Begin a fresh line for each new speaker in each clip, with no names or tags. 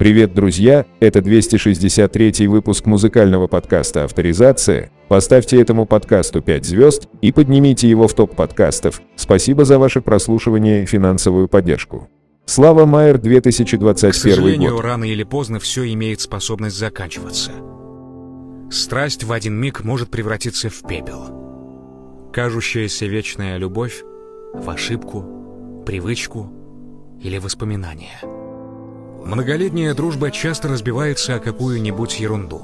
Привет, друзья! Это 263 выпуск музыкального подкаста «Авторизация». Поставьте этому подкасту 5 звезд и поднимите его в топ подкастов. Спасибо за ваше прослушивание и финансовую поддержку. Слава Майер 2021
К сожалению,
год.
рано или поздно все имеет способность заканчиваться. Страсть в один миг может превратиться в пепел. Кажущаяся вечная любовь в ошибку, привычку или воспоминание. Многолетняя дружба часто разбивается о какую-нибудь ерунду.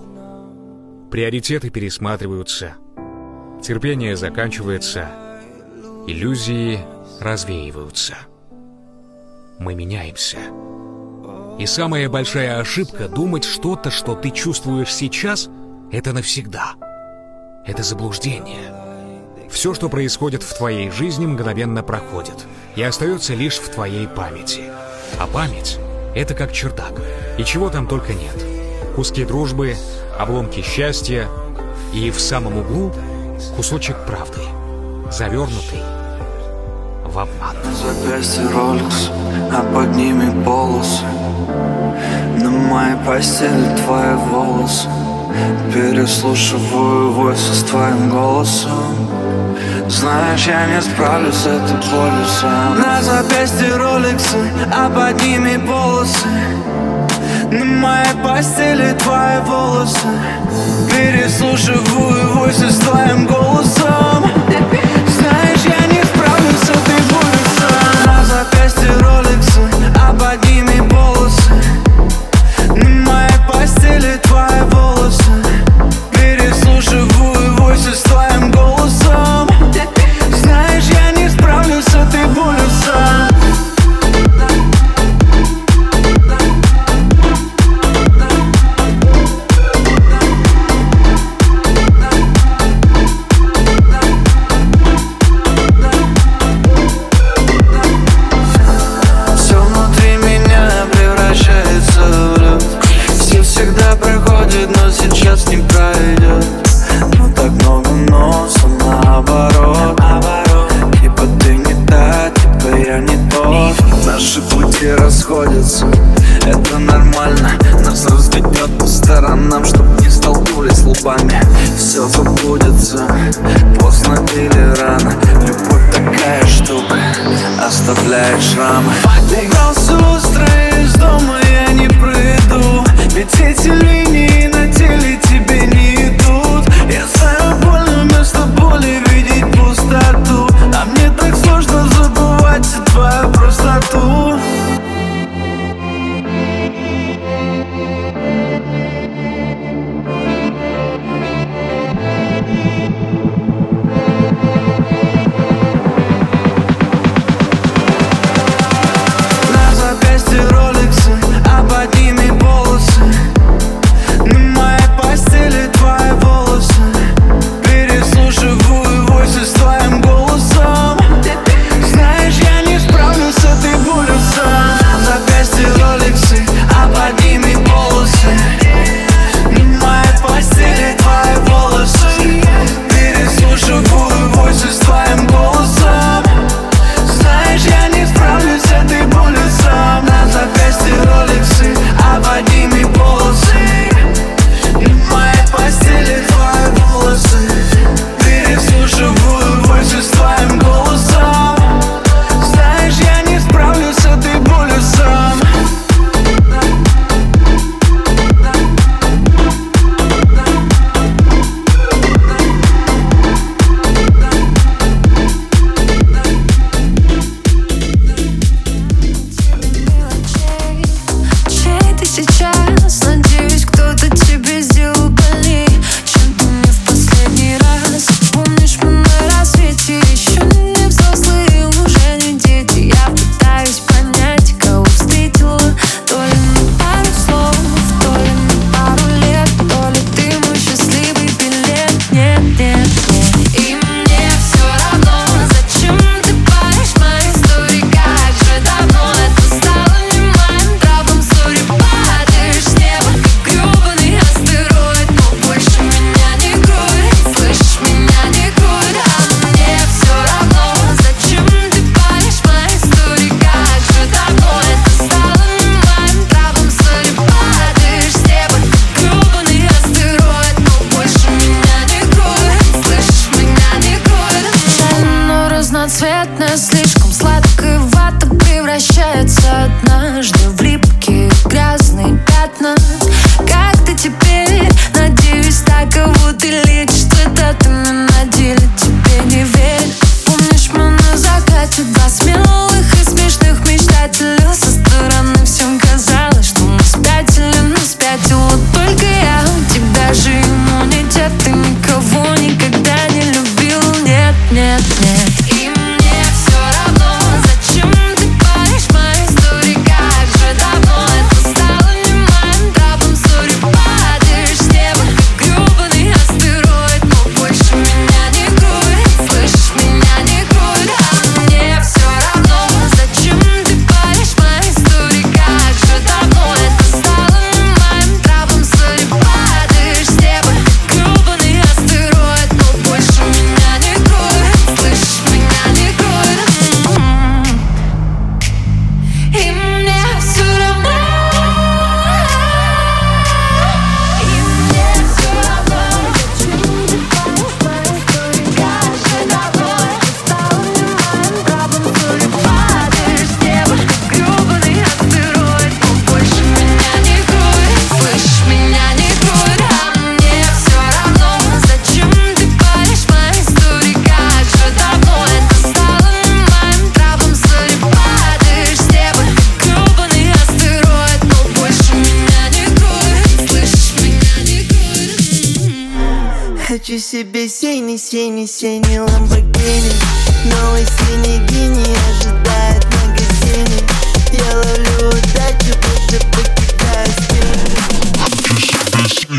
Приоритеты пересматриваются, терпение заканчивается, иллюзии развеиваются. Мы меняемся. И самая большая ошибка — думать что-то, что ты чувствуешь сейчас, это навсегда. Это заблуждение. Все, что происходит в твоей жизни, мгновенно проходит и остается лишь в твоей памяти. А память — это как чердак, и чего там только нет. Куски дружбы, обломки счастья. И в самом углу кусочек правды, завернутый в обман.
запястье Rolex, а под ними полосы. На моей постели твои волосы. Переслушиваю войсы с твоим голосом Знаешь, я не справлюсь с этой болью сам На запястье Rolex, а под ними полосы На моей постели твои волосы. Переслушиваю войсы с твоим голосом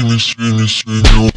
finish, finish, finish.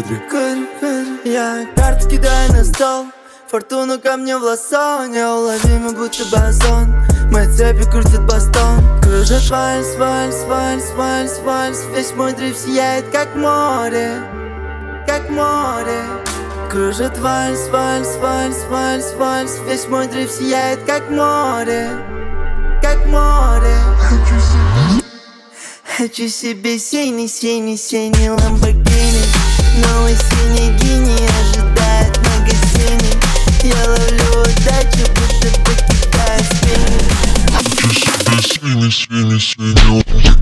бодрый. Я
карты кидаю на стол. Фортуну ко мне в лосо Неуловимо будто базон Мои цепи крутят бастон Кружит вальс, вальс, вальс, вальс, вальс. Весь мой дрейф сияет как море Как море. Кружит вальс, вальс, вальс, вальс, вальс. Весь мой дрейф сияет как море Как море. Хочу себе синий, синий, синий ламборг Новый синий гений ожидает в магазине Я ловлю удачу, будто покидая спину
Свиньи, свиньи, свиньи,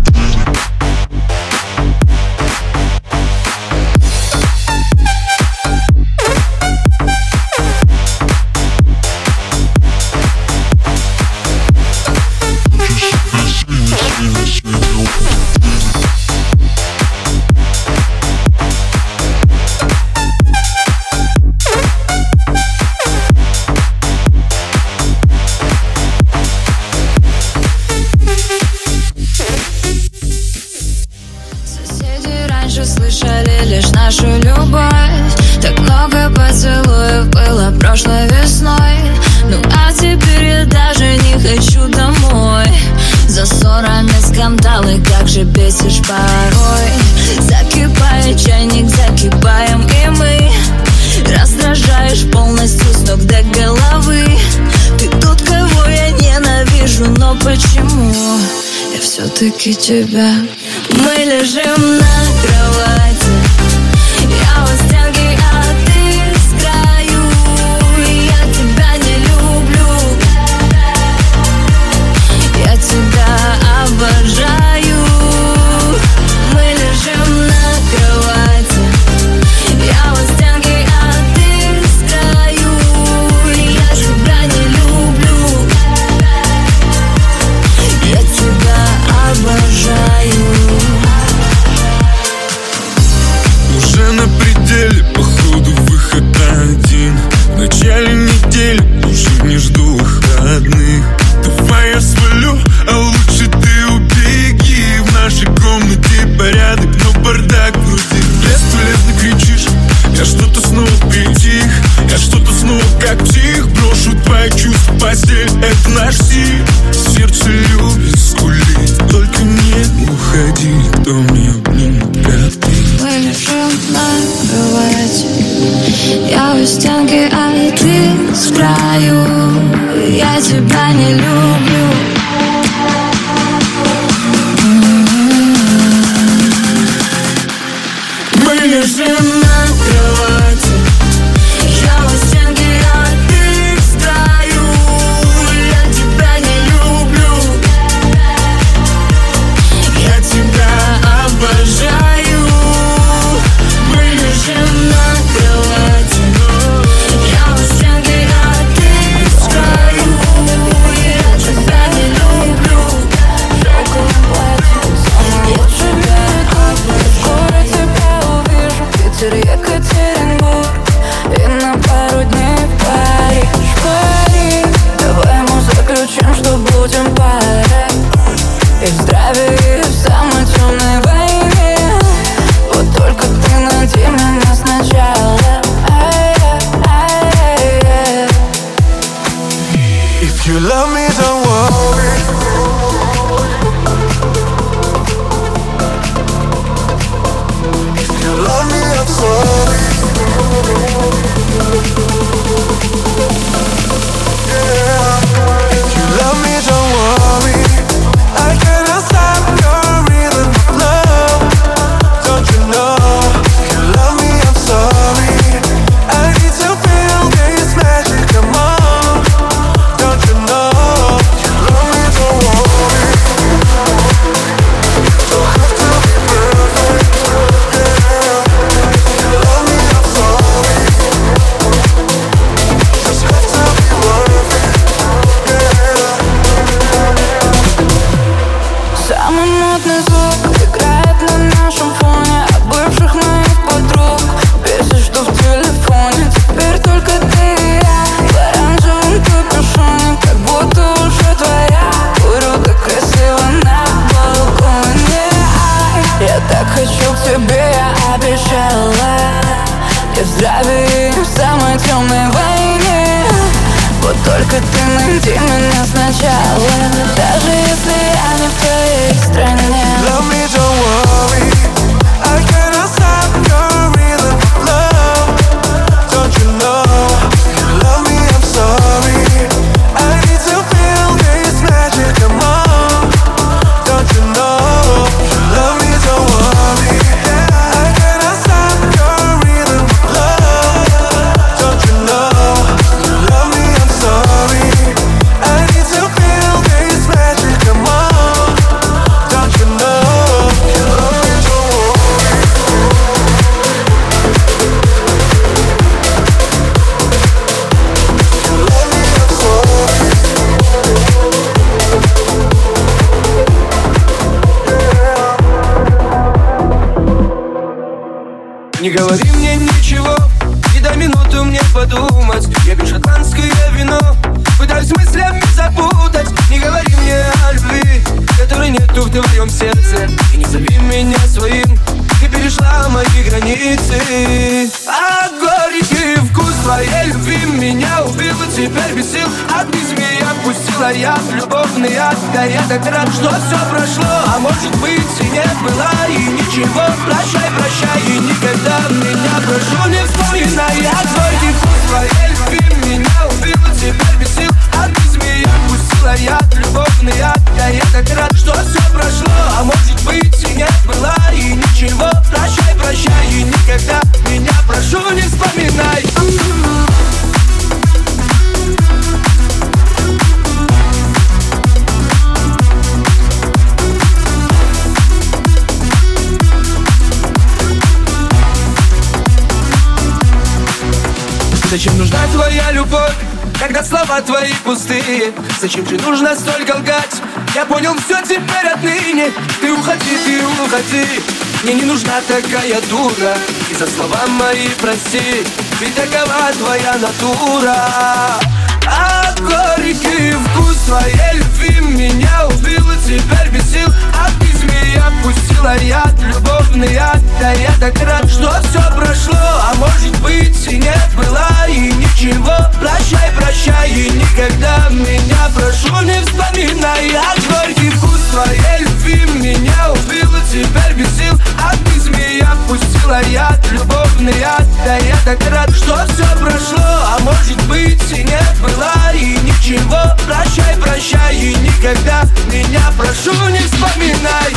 все-таки тебя. Мы лежим на кровати.
Теперь без сил от меня пустила я в любовный ад Да я так рад, что все прошло. А может быть и не было и ничего. Прощай, прощай и никогда меня прошу не вспоминай Я горький вкус твоей любви меня убил И теперь без сил от меня пустила я в любовный ад Да я так рад, что все прошло. А может быть и не было и ничего. Прощай, прощай и никогда меня прошу не вспоминай Зачем нужна твоя любовь, когда слова твои пустые? Зачем же нужно столько лгать? Я понял все теперь отныне. Ты уходи, ты уходи. Мне не нужна такая дура. И за слова мои прости. Ведь такова твоя натура горький вкус твоей любви Меня убил теперь без сил. От меня пустила яд, любовный яд Да я так рад, что все прошло. А может быть и не было и ничего. Прощай, прощай и никогда меня прошу не вспоминай. А горький вкус твоей любви меня убил теперь без сил. От меня пустила яд, любовный яд Да я так рад, что все прошло. А может быть и не было и ничего. Прощай, прощай и никогда меня прошу не вспоминай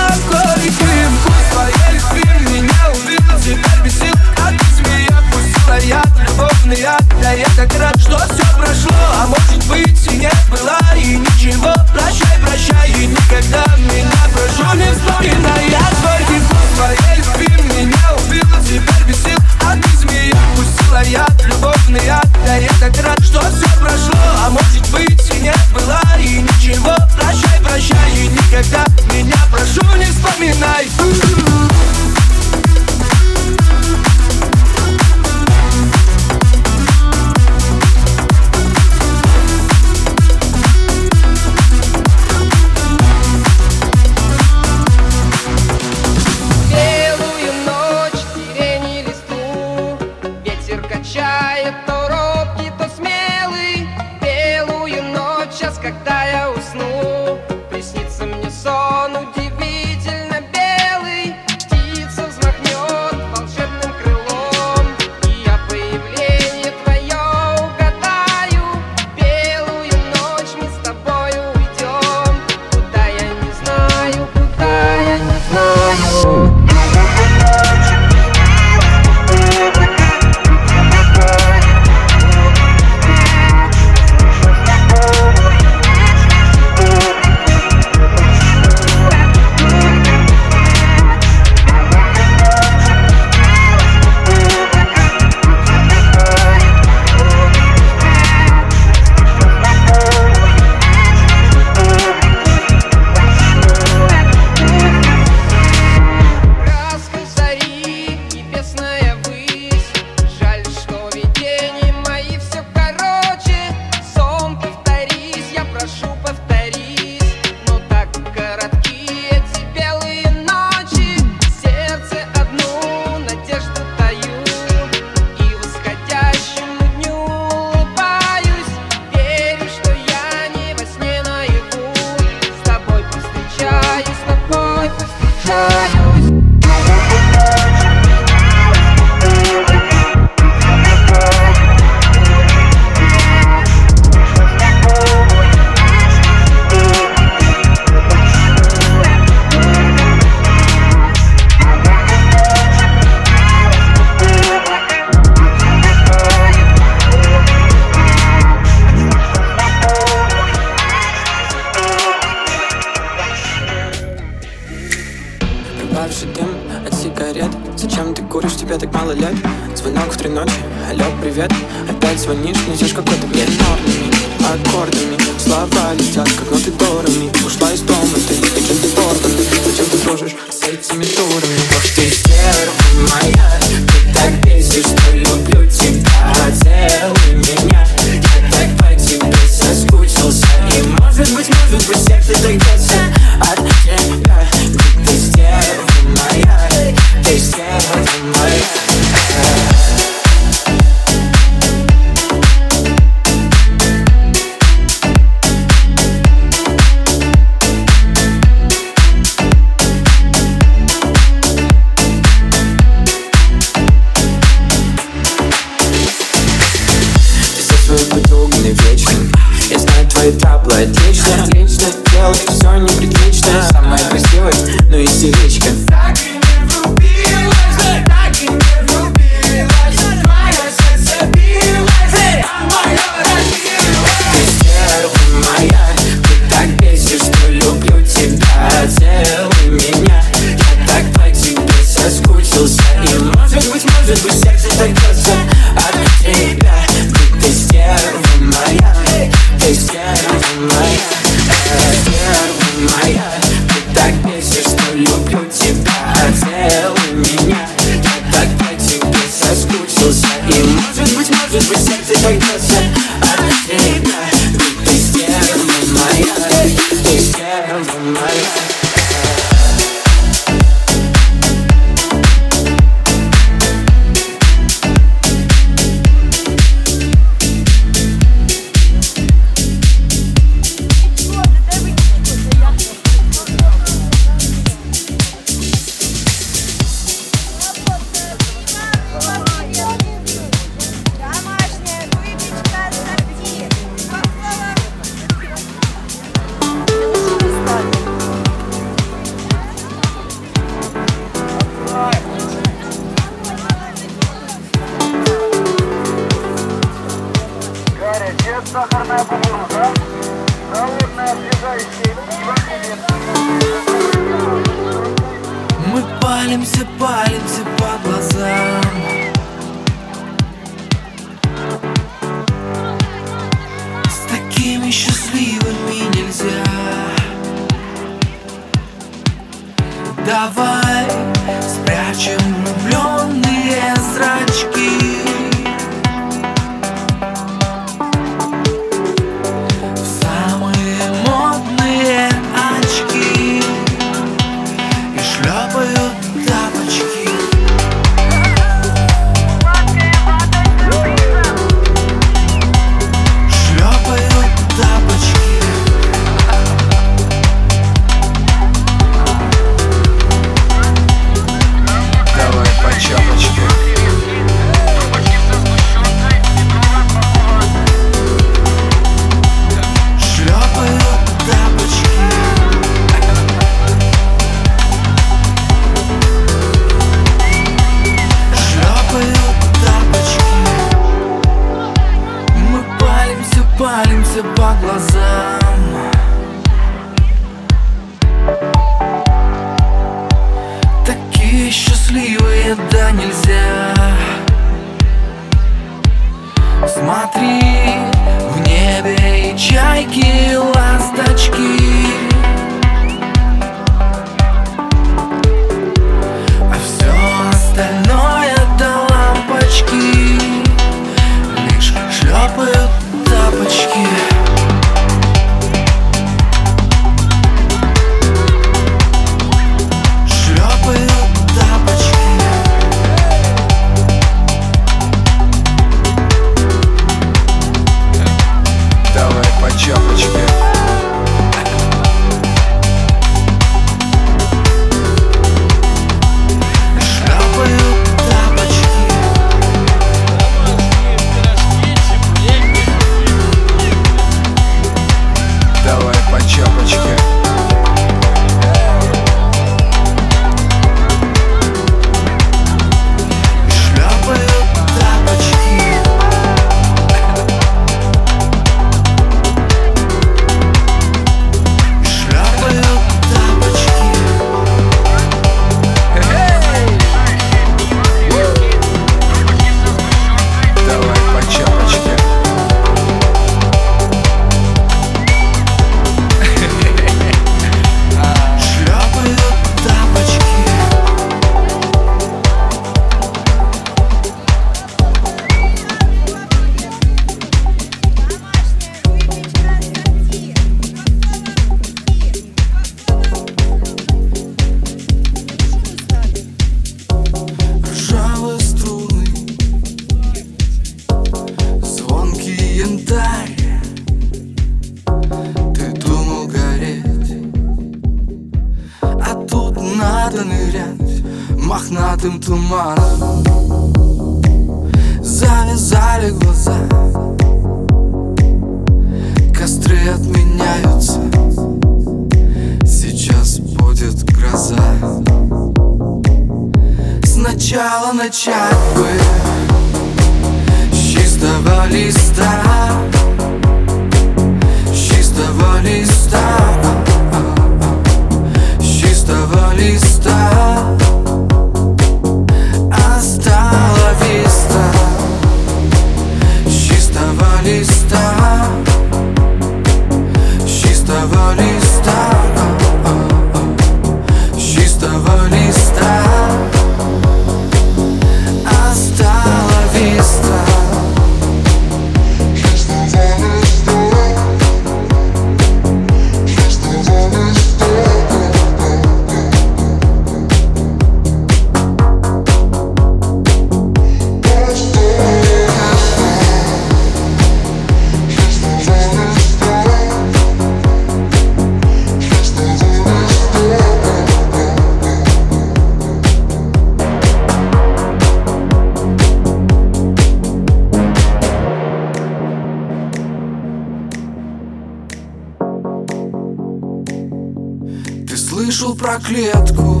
клетку.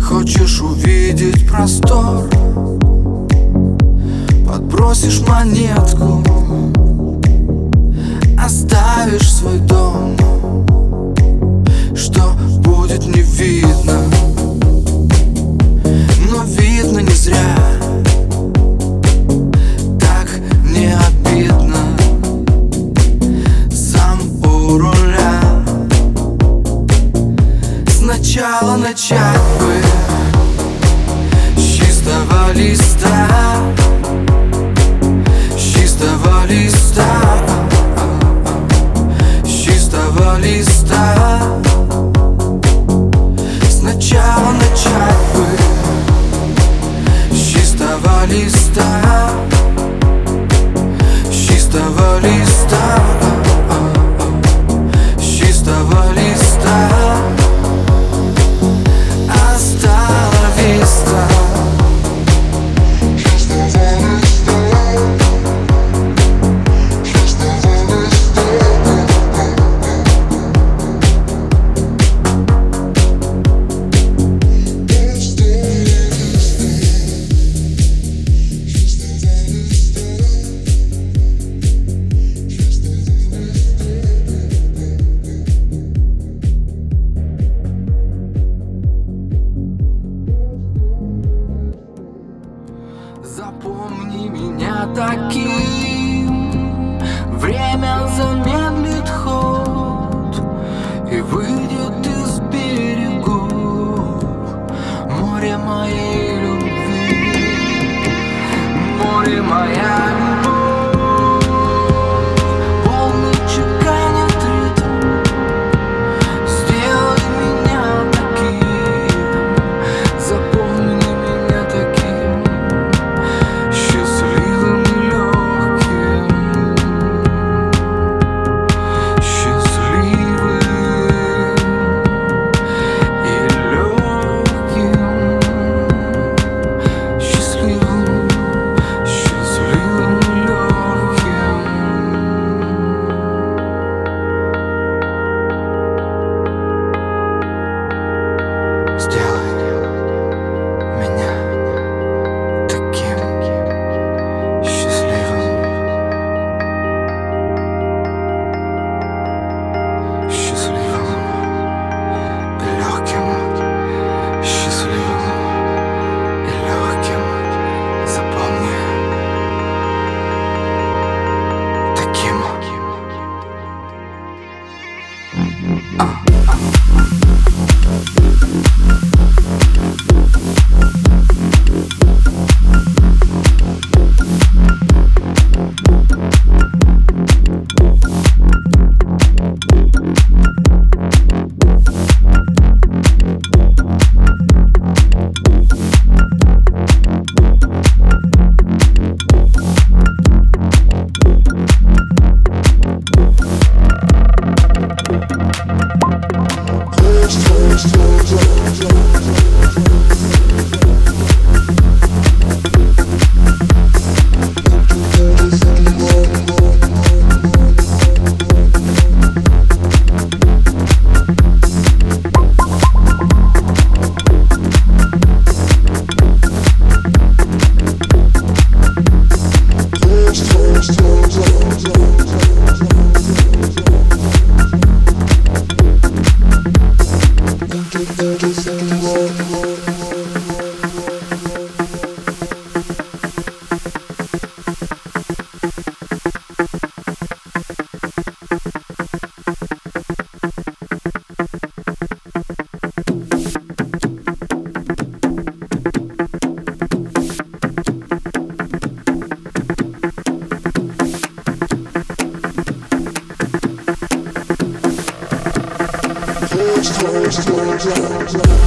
Хочешь увидеть простор? Подбросишь монетку
Thank you.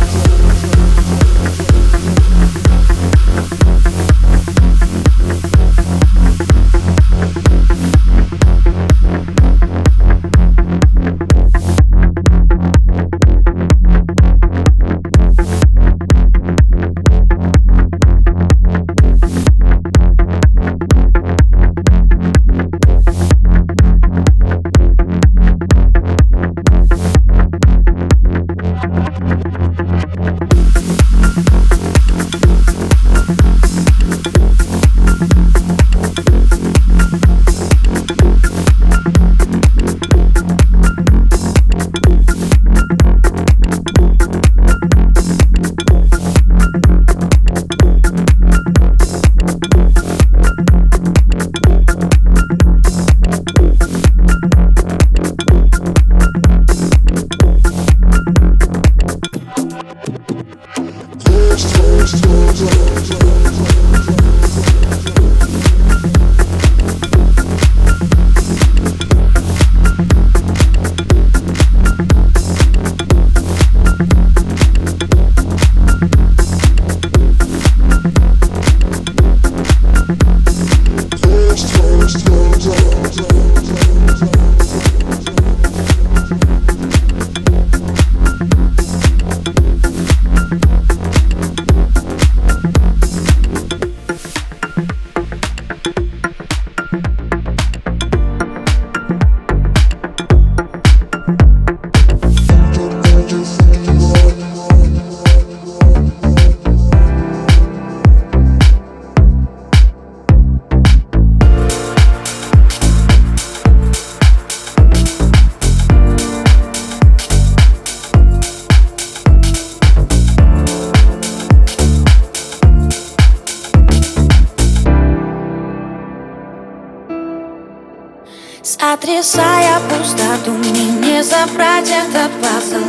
Сотрясая пустоту Мне не забрать этот пазл.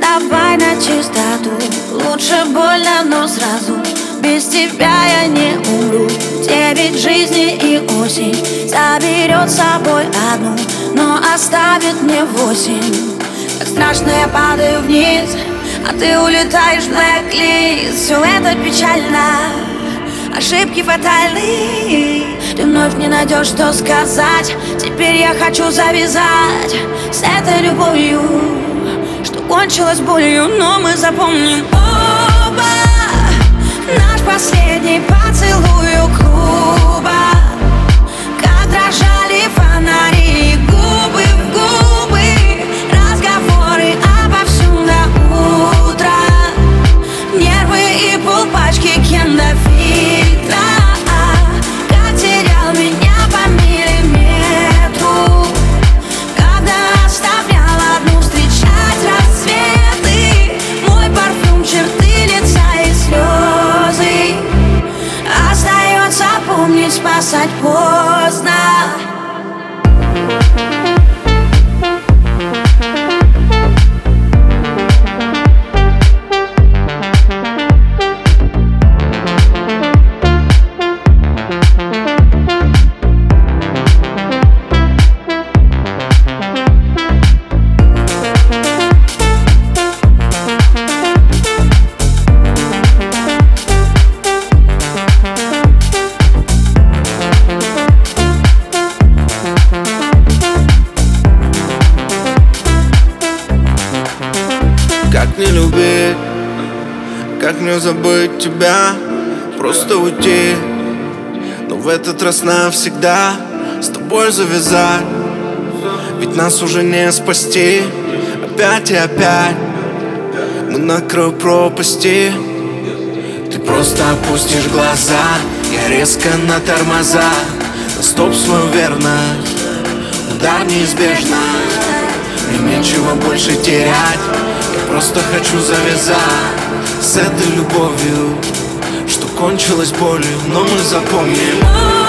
Давай на чистоту Лучше больно, но сразу. Без тебя я не умру. Девять жизней и осень Заберет с собой одну Но оставит мне восемь. Как страшно я падаю вниз А ты улетаешь в блэк Все это печально Ошибки фатальны Ты вновь не найдешь, что сказать. Теперь я хочу завязать С этой любовью Что кончилось болью Но мы запомним оба. Наш последний поцелуй у клуба. Как дрожали фонари спасать поздно
забыть тебя Просто уйти, но в этот раз навсегда С тобой завязать, ведь нас уже не спасти. Опять и опять мы на краю пропасти. Ты просто опустишь глаза, я резко на тормоза. На стоп свою верность, удар неизбежно. Мне нечего больше терять просто хочу завязать С этой любовью Что кончилось болью Но мы запомним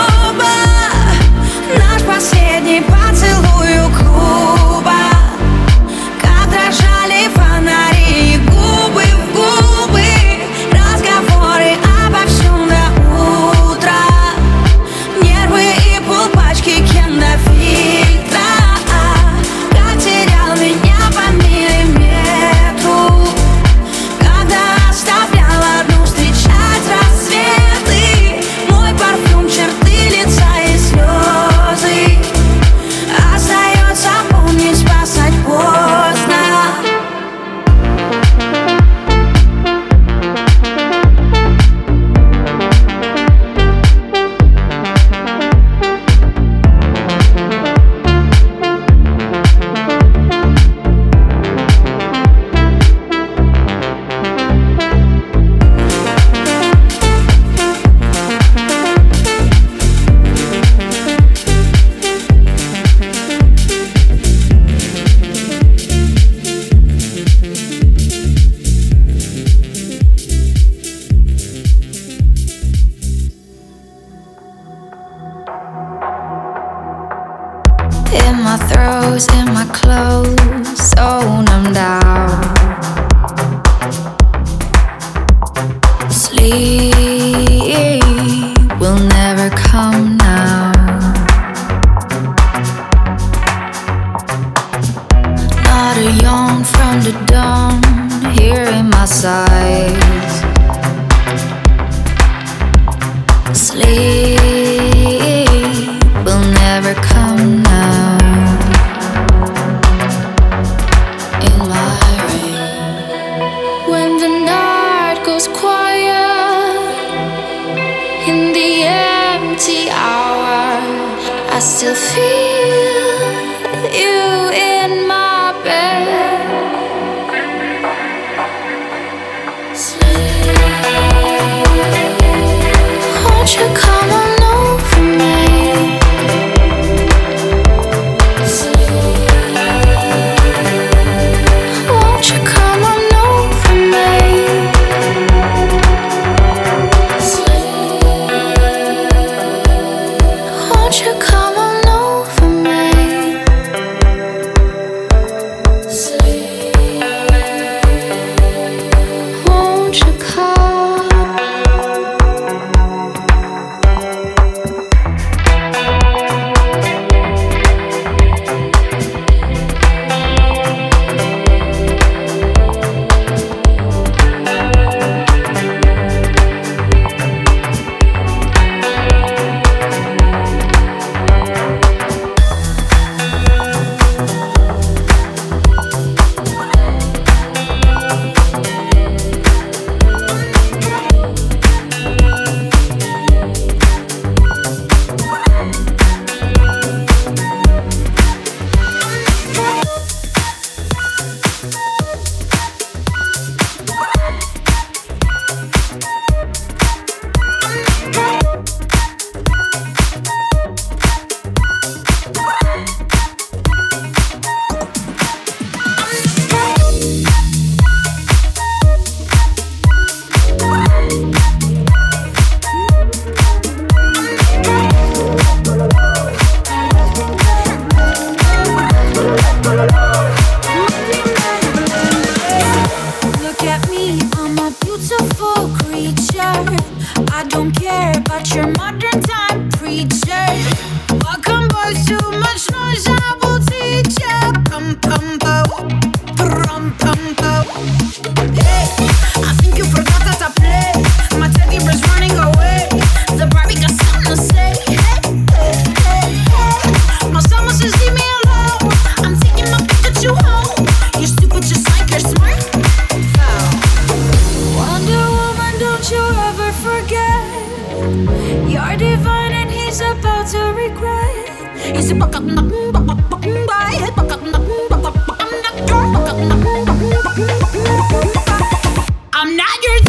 I'm not
your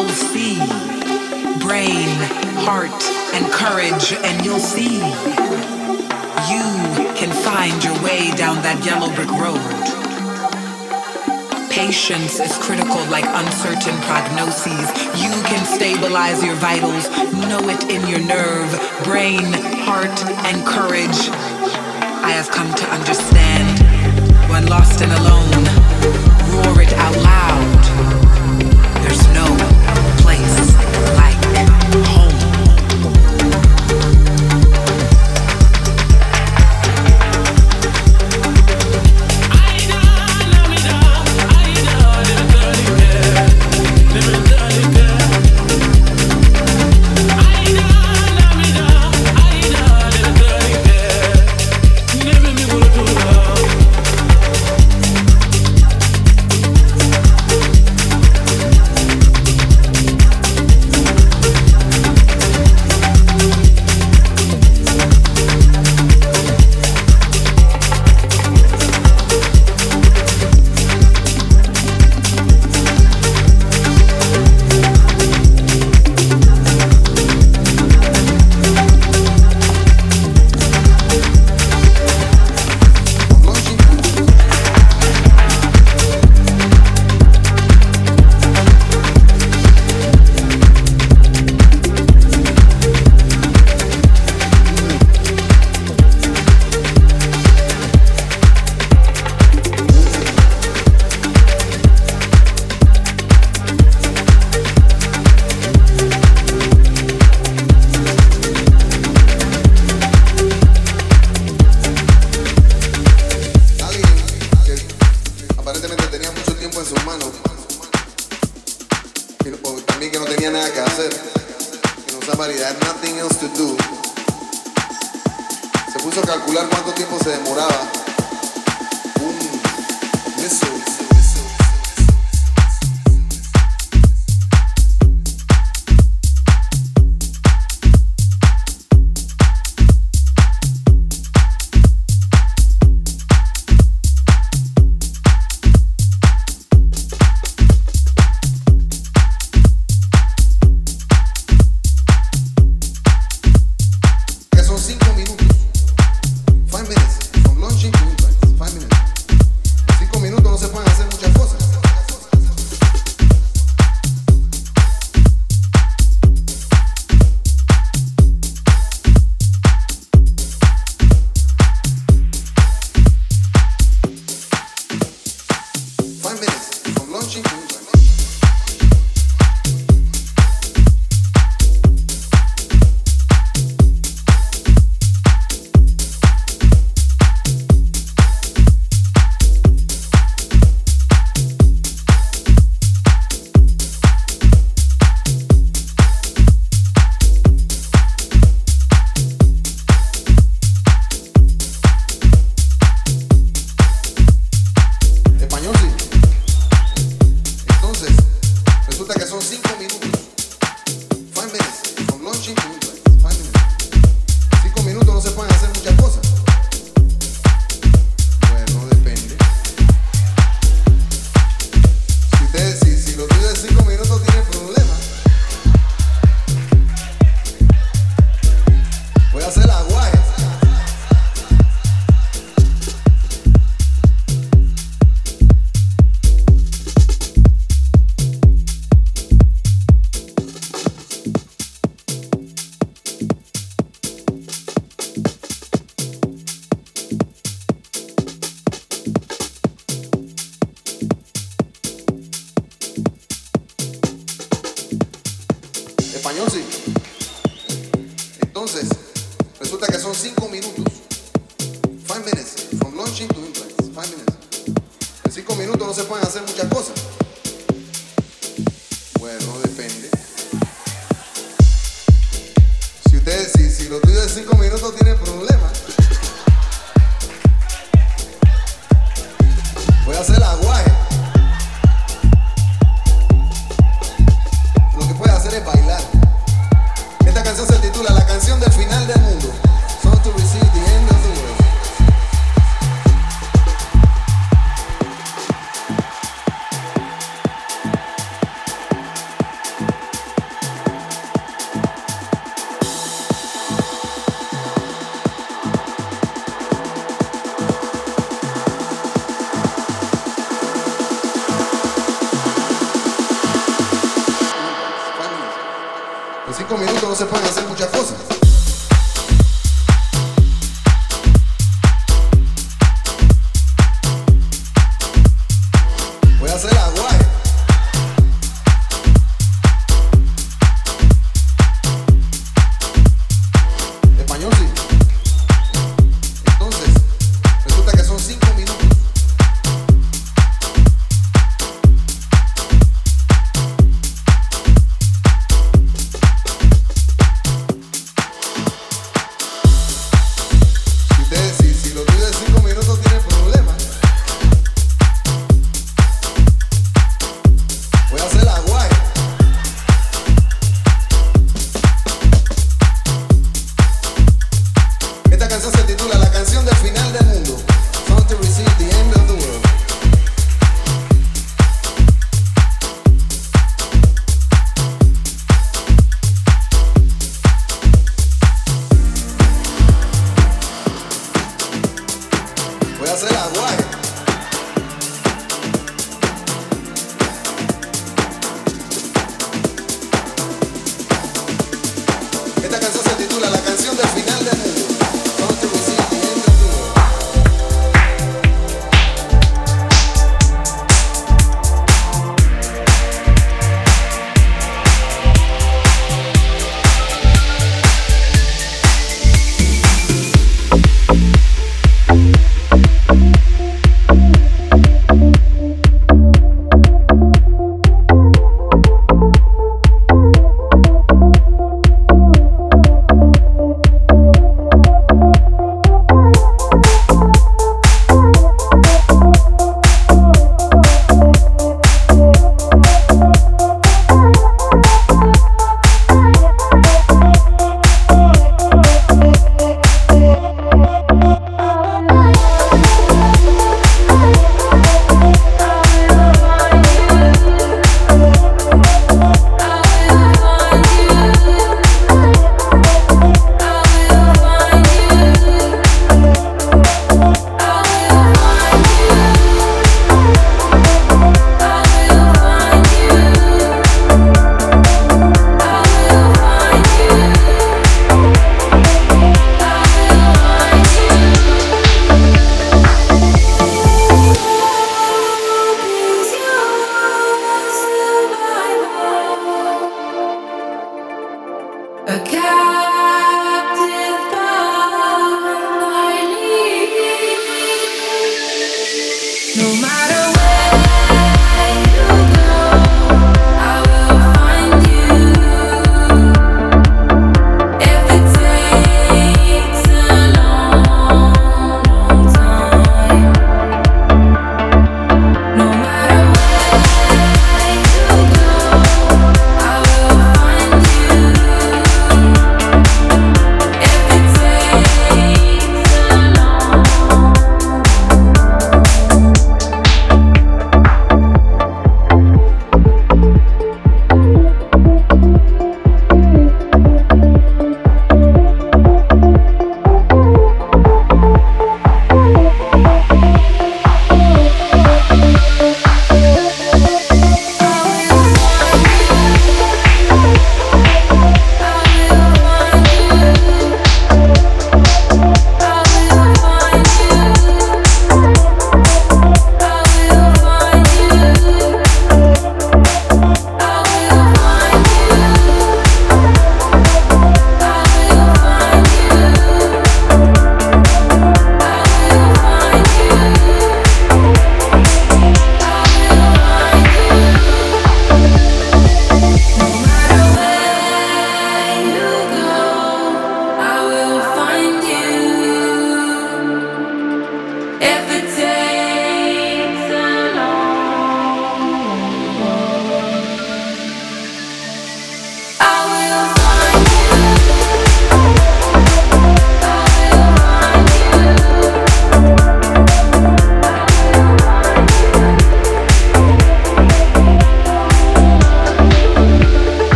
you'll see brain, heart, and courage, and you'll see you can find your way down that yellow brick road. Patience is critical like uncertain prognoses. You can stabilize your vitals, know it in your nerve, brain, heart, and courage. I have come to understand when lost and alone, roar it out loud.
hace la
agua.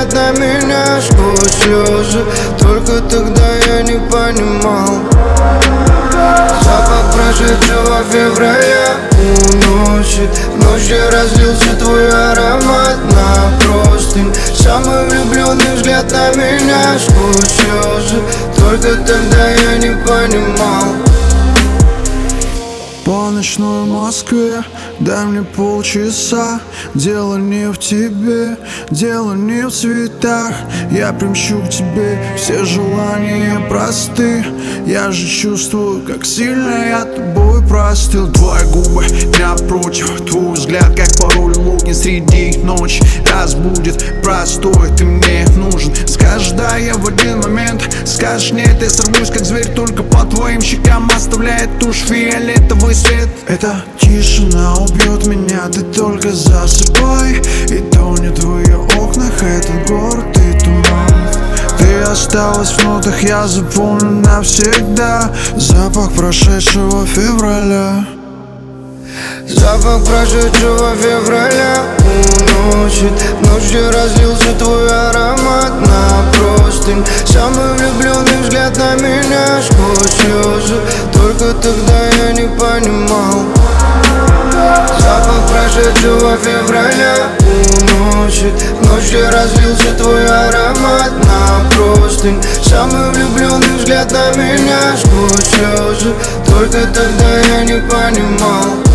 Взгляд на меня сквозь слезы. Только тогда я не понимал. Запах прошедшего февраля уносит Ночь, где разлился твой аромат на простынь. Самый влюбленный взгляд на меня сквозь слезы. Только тогда я не понимал.
По ночной Москве Дай мне полчаса Дело не в тебе Дело не в цветах. Я примчу к тебе Все желания просты. Я же чувствую, как сильно я тобой простыл Твои губы напротив. Твой взгляд, как пароль луги среди ночи. Разбудит простой Ты мне нужен. Скажешь да, я в один момент. Скажешь нет, я сорвусь как зверь Только по твоим щекам оставляет тушь фиолетовый свет. Это тишина убьет меня Ты только засыпай И тонет в ее окнах Этот город и туман Ты осталась в я запомню навсегда. Запах прошедшего февраля.
Запах прошедшего февраля уносит. Ночь, где разлился твой аромат на простынь. Самый влюбленный взгляд на меня сквозь слезы. Только тогда я не понимал Запах прошедшего февраля уносит Ночь, где разлился твой аромат на простынь. Самый влюбленный взгляд на меня сквозь слезы. Только тогда я не понимал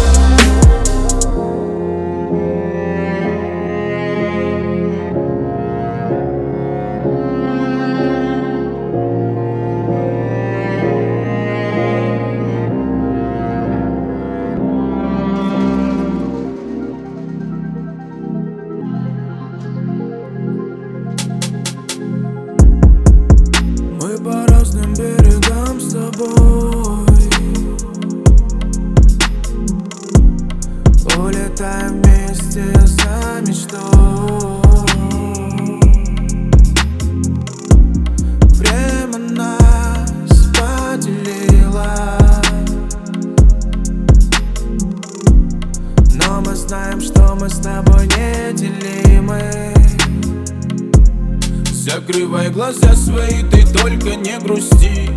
Закрывай глаза свои, ты только не грусти.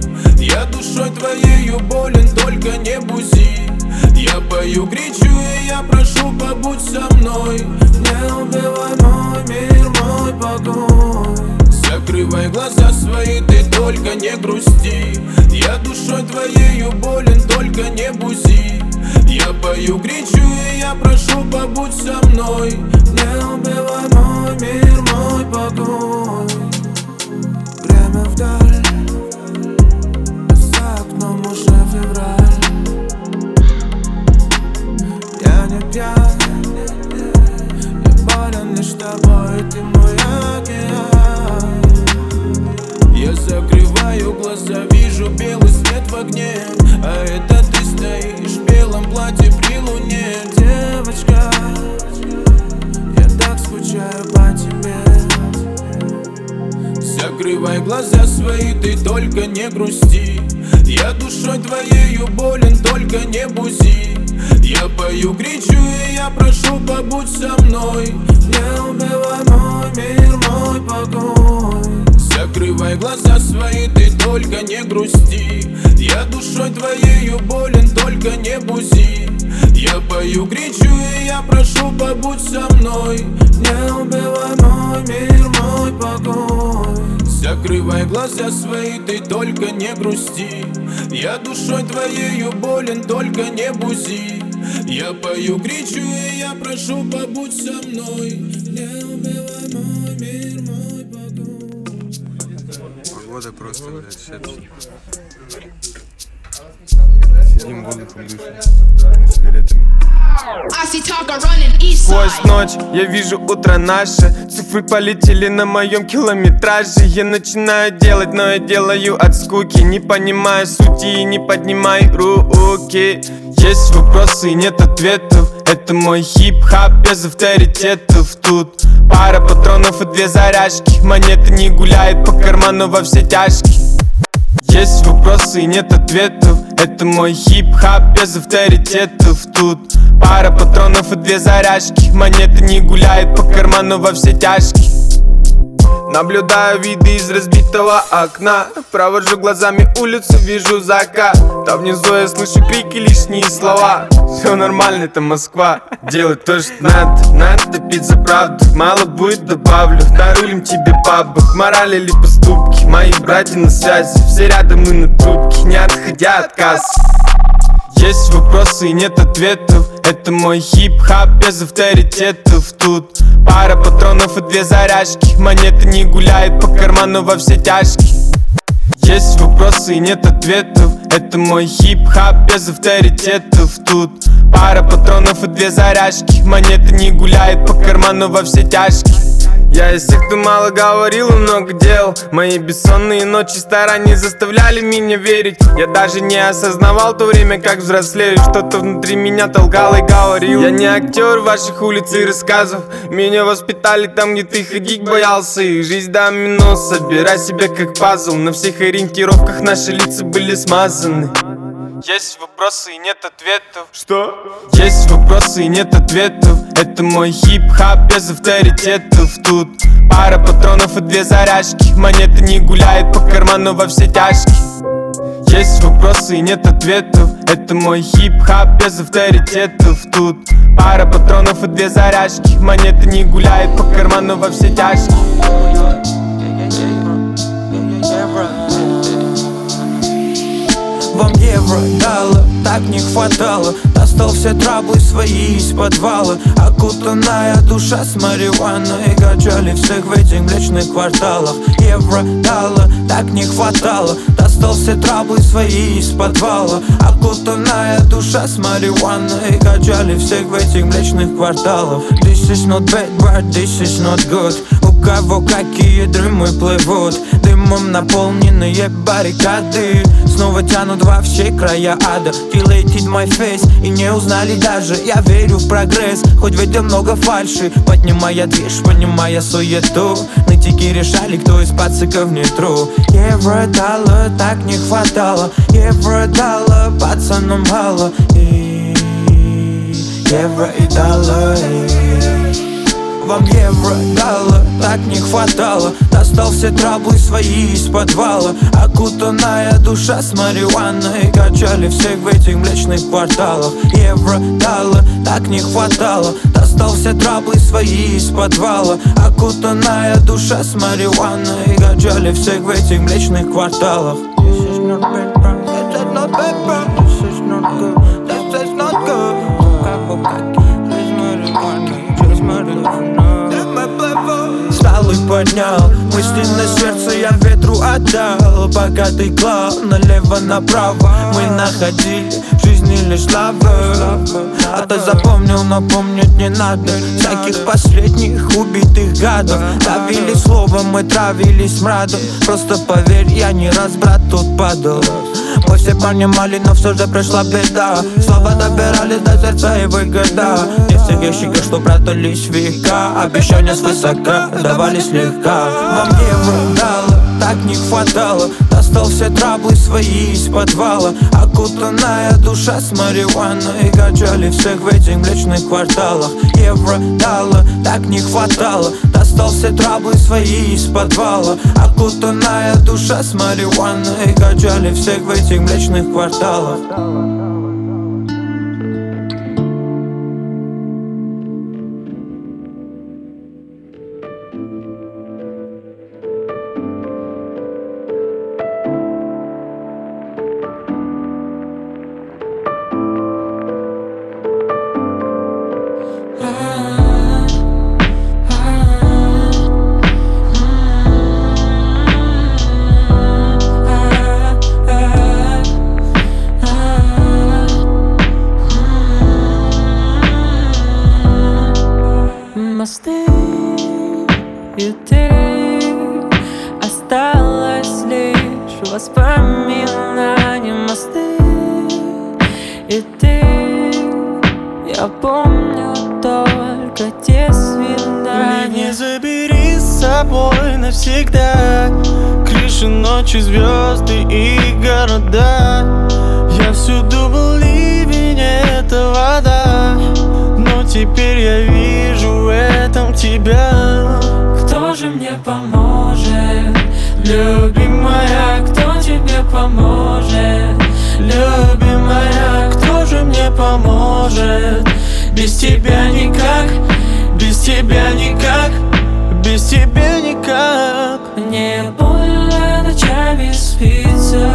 Я душой твоею болен, только не бузи. Я пою, кричу и я прошу, побудь со мной. Не убивай мой мир, мой покой. Закрывай глаза свои, ты только не грусти. Я душой твоею болен, только не бузи. Я пою, кричу и я прошу, побудь со мной. Не убивай мой мир, мой покой вдаль За окном уже февраль. Я не пьян Я болен лишь тобой, ты мой океан. Я закрываю глаза, вижу белый свет в огне А это ты стоишь в белом платье Закрывай глаза свои, ты только не грусти. Я душой твоею болен, только не бузи. Я пою, кричу и я прошу, побудь со мной. Не убивай мой мир, мой покой. Закрывай глаза свои, ты только не грусти. Я душой твоею болен, только не бузи. Я пою, кричу и я прошу, побудь со мной. Не убивай мой мир, мой покой Закрывай глаза свои, ты только не грусти. Я душой твоею болен, только не бузи. Я пою, кричу и я прошу, побудь со мной. Не убивай мой мир, мой покой
Погода просто, блядь, шепчет.
Сидим воздухом дышим, сигаретами.
Сквозь ночь я вижу утро наше. Цифры полетели на моем километраже. Я начинаю делать, но я делаю от скуки. Не понимаю сути и не поднимай руки. Есть вопросы и нет ответов. Это мой хип-хап без авторитетов. Тут пара патронов и две заряжки. Монета не гуляет по карману во все тяжкие. Есть вопросы и нет ответов Это мой хип-хап без авторитетов. Тут пара патронов и две заряжки. Монета не гуляет по карману во все тяжкие. Наблюдаю виды из разбитого окна. Провожу глазами улицу, вижу закат Там внизу я слышу крики, лишние слова. Все нормально, это Москва. Делать то, что надо, надо пить за правду. Мало будет, добавлю, нарулим тебе бабок. Мораль или поступки, мои братья на связи. Все рядом и на трубке, не отходя от кассы есть вопросы и нет ответов. Это мой хип-хоп без авторитетов. Тут пара патронов и две заряжки. Монета не гуляет по карману во все тяжкие. Есть вопросы и нет ответов. Это мой хип-хоп без авторитетов. Тут пара патронов и две заряжки. Монета не гуляет по карману во все тяжкие я из тех, кто мало говорил и много делал. Мои бессонные ночи старания заставляли меня верить. Я даже не осознавал то время, как взрослею. Что-то внутри меня толкало и говорил Я не актер ваших улиц и рассказов. Меня воспитали там, где ты ходить боялся. И жизнь домино, собирай себя как пазл. На всех ориентировках наши лица были смазаны есть вопросы и нет ответов. Что? Есть вопросы и нет ответов. Это мой хип-хоп без авторитетов. Тут пара патронов и две заряжки. Монета не гуляет по карману во все тяжкие. Есть вопросы и нет ответов. Это мой хип-хап без авторитетов. Тут пара патронов и две заряжки. Монета не гуляет по карману во все тяжкие
Вам евро дало, так не хватало. Достал все траблы свои из подвала. Окутанная душа с марихуаной. Качали всех в этих млечных кварталах. Евро дало, так не хватало. Достал все траблы свои из подвала. Окутанная душа с марихуаной. Качали всех в этих млечных кварталах. This is not bad, but this is not good кого какие дымы плывут. Дымом наполненные баррикады. Снова тянут во все края ада. Deleted my face и не узнали даже. Я верю в прогресс, хоть в этом много фальши. Поднимая движ, понимая суету. Нытики решали, кто из пациков не тру Евро дало, так не хватало. Евро дало, пацанам мало. И... Евро и и... Вам евро дало, так не хватало. Достал все траблы свои из подвала. Окутанная душа с марихуаной. Качали всех в этих млечных кварталах. Евро дало, так не хватало. Достал все траблы свои из подвала. Окутанная душа с марихуаной. Качали всех в этих млечных кварталах. This is not bro. This is not bad, поднял. Мысли на сердце я ветру отдал. Пока ты клал налево-направо Мы находили лишь славы А ты запомнил, но помнить не надо. Всяких последних убитых гадов. Давили словом, мы травились мрадом. Просто поверь, я не раз, брат, тут падал. Мы все понимали, но все же пришла беда. Слова добирались до сердца и выгода. Не в тех ящиках, что прятались века. Обещания свысока давали слегка. Вам евро дало, так не хватало Достал все траблы свои из подвала. Окутанная душа с марихуаной. Качали всех в этих млечных кварталах. Евро дало, так не хватало. Достал все траблы свои из подвала. Окутанная душа с марихуаной. Качали всех в этих млечных кварталах мосты И ты осталась лишь
воспоминания мосты. И ты, я помню только те свидания.
Не забери с собой навсегда Крыши ночи, звезды и города. Я всюду был ливень, это вода. Но теперь я вижу в этом тебя.
Кто же мне поможет, любимая, кто тебе поможет?
Любимая, кто же мне поможет? Без тебя никак, без тебя никак Без тебя никак.
Мне больно ночами спится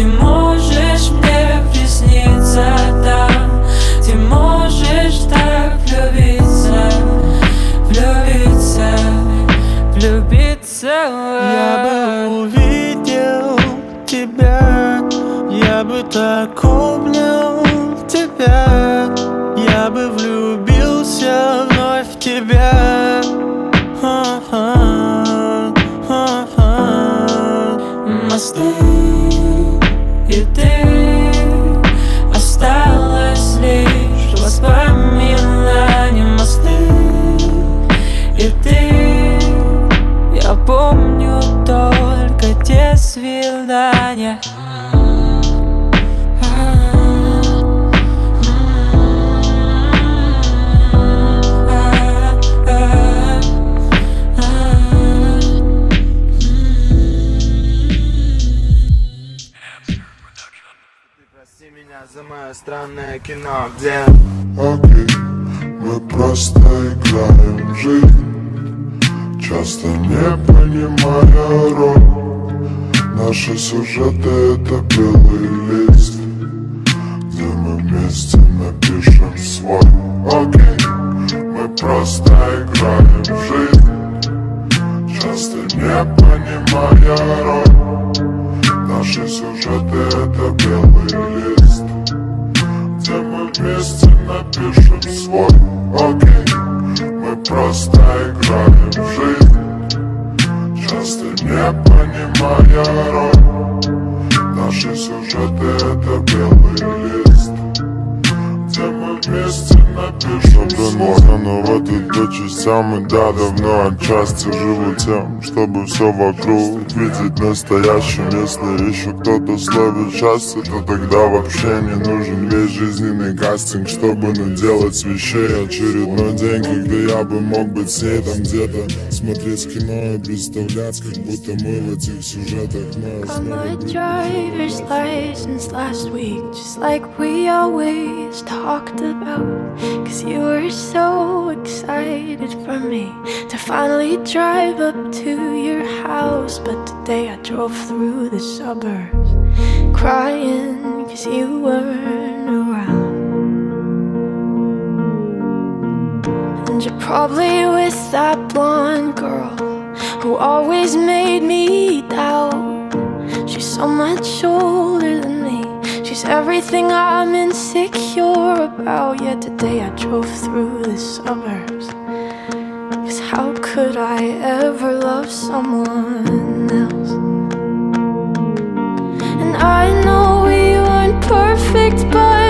Ты можешь мне присниться там Ты можешь так влюбиться Влюбиться, влюбиться
Я бы увидел тебя Я бы так обнял тебя Я бы влюбился вновь в тебя Ха-ха, ха-ха.
Мосты
Прости меня за мое странное кино, где
Окей, мы просто играем жизнь. Часто не понимая роль Наши сюжеты это белый лист. Где мы вместе напишем свой Окей, мы просто играем в жизнь Часто не понимая частям и да, давно отчасти живу тем Чтобы все вокруг видеть настоящим Если еще кто-то словит счастье, то тогда вообще не нужен. Весь жизненный кастинг Чтобы наделать с вещей. Очередной день Когда я бы мог быть с ней там где-то. Смотреть кино и представлять, как будто мы в этих сюжетах Мы
Got my driver's license last week, just like we always talked about. Cause you were so excited for me to finally drive up to your house. But today I drove through the suburbs crying cause you weren't around. And you're probably with that blonde girl who always made me doubt. She's so much older than me. She's everything I'm insecure about. Yet today I drove through the suburbs. Could I ever love someone else? And I know we weren't perfect, but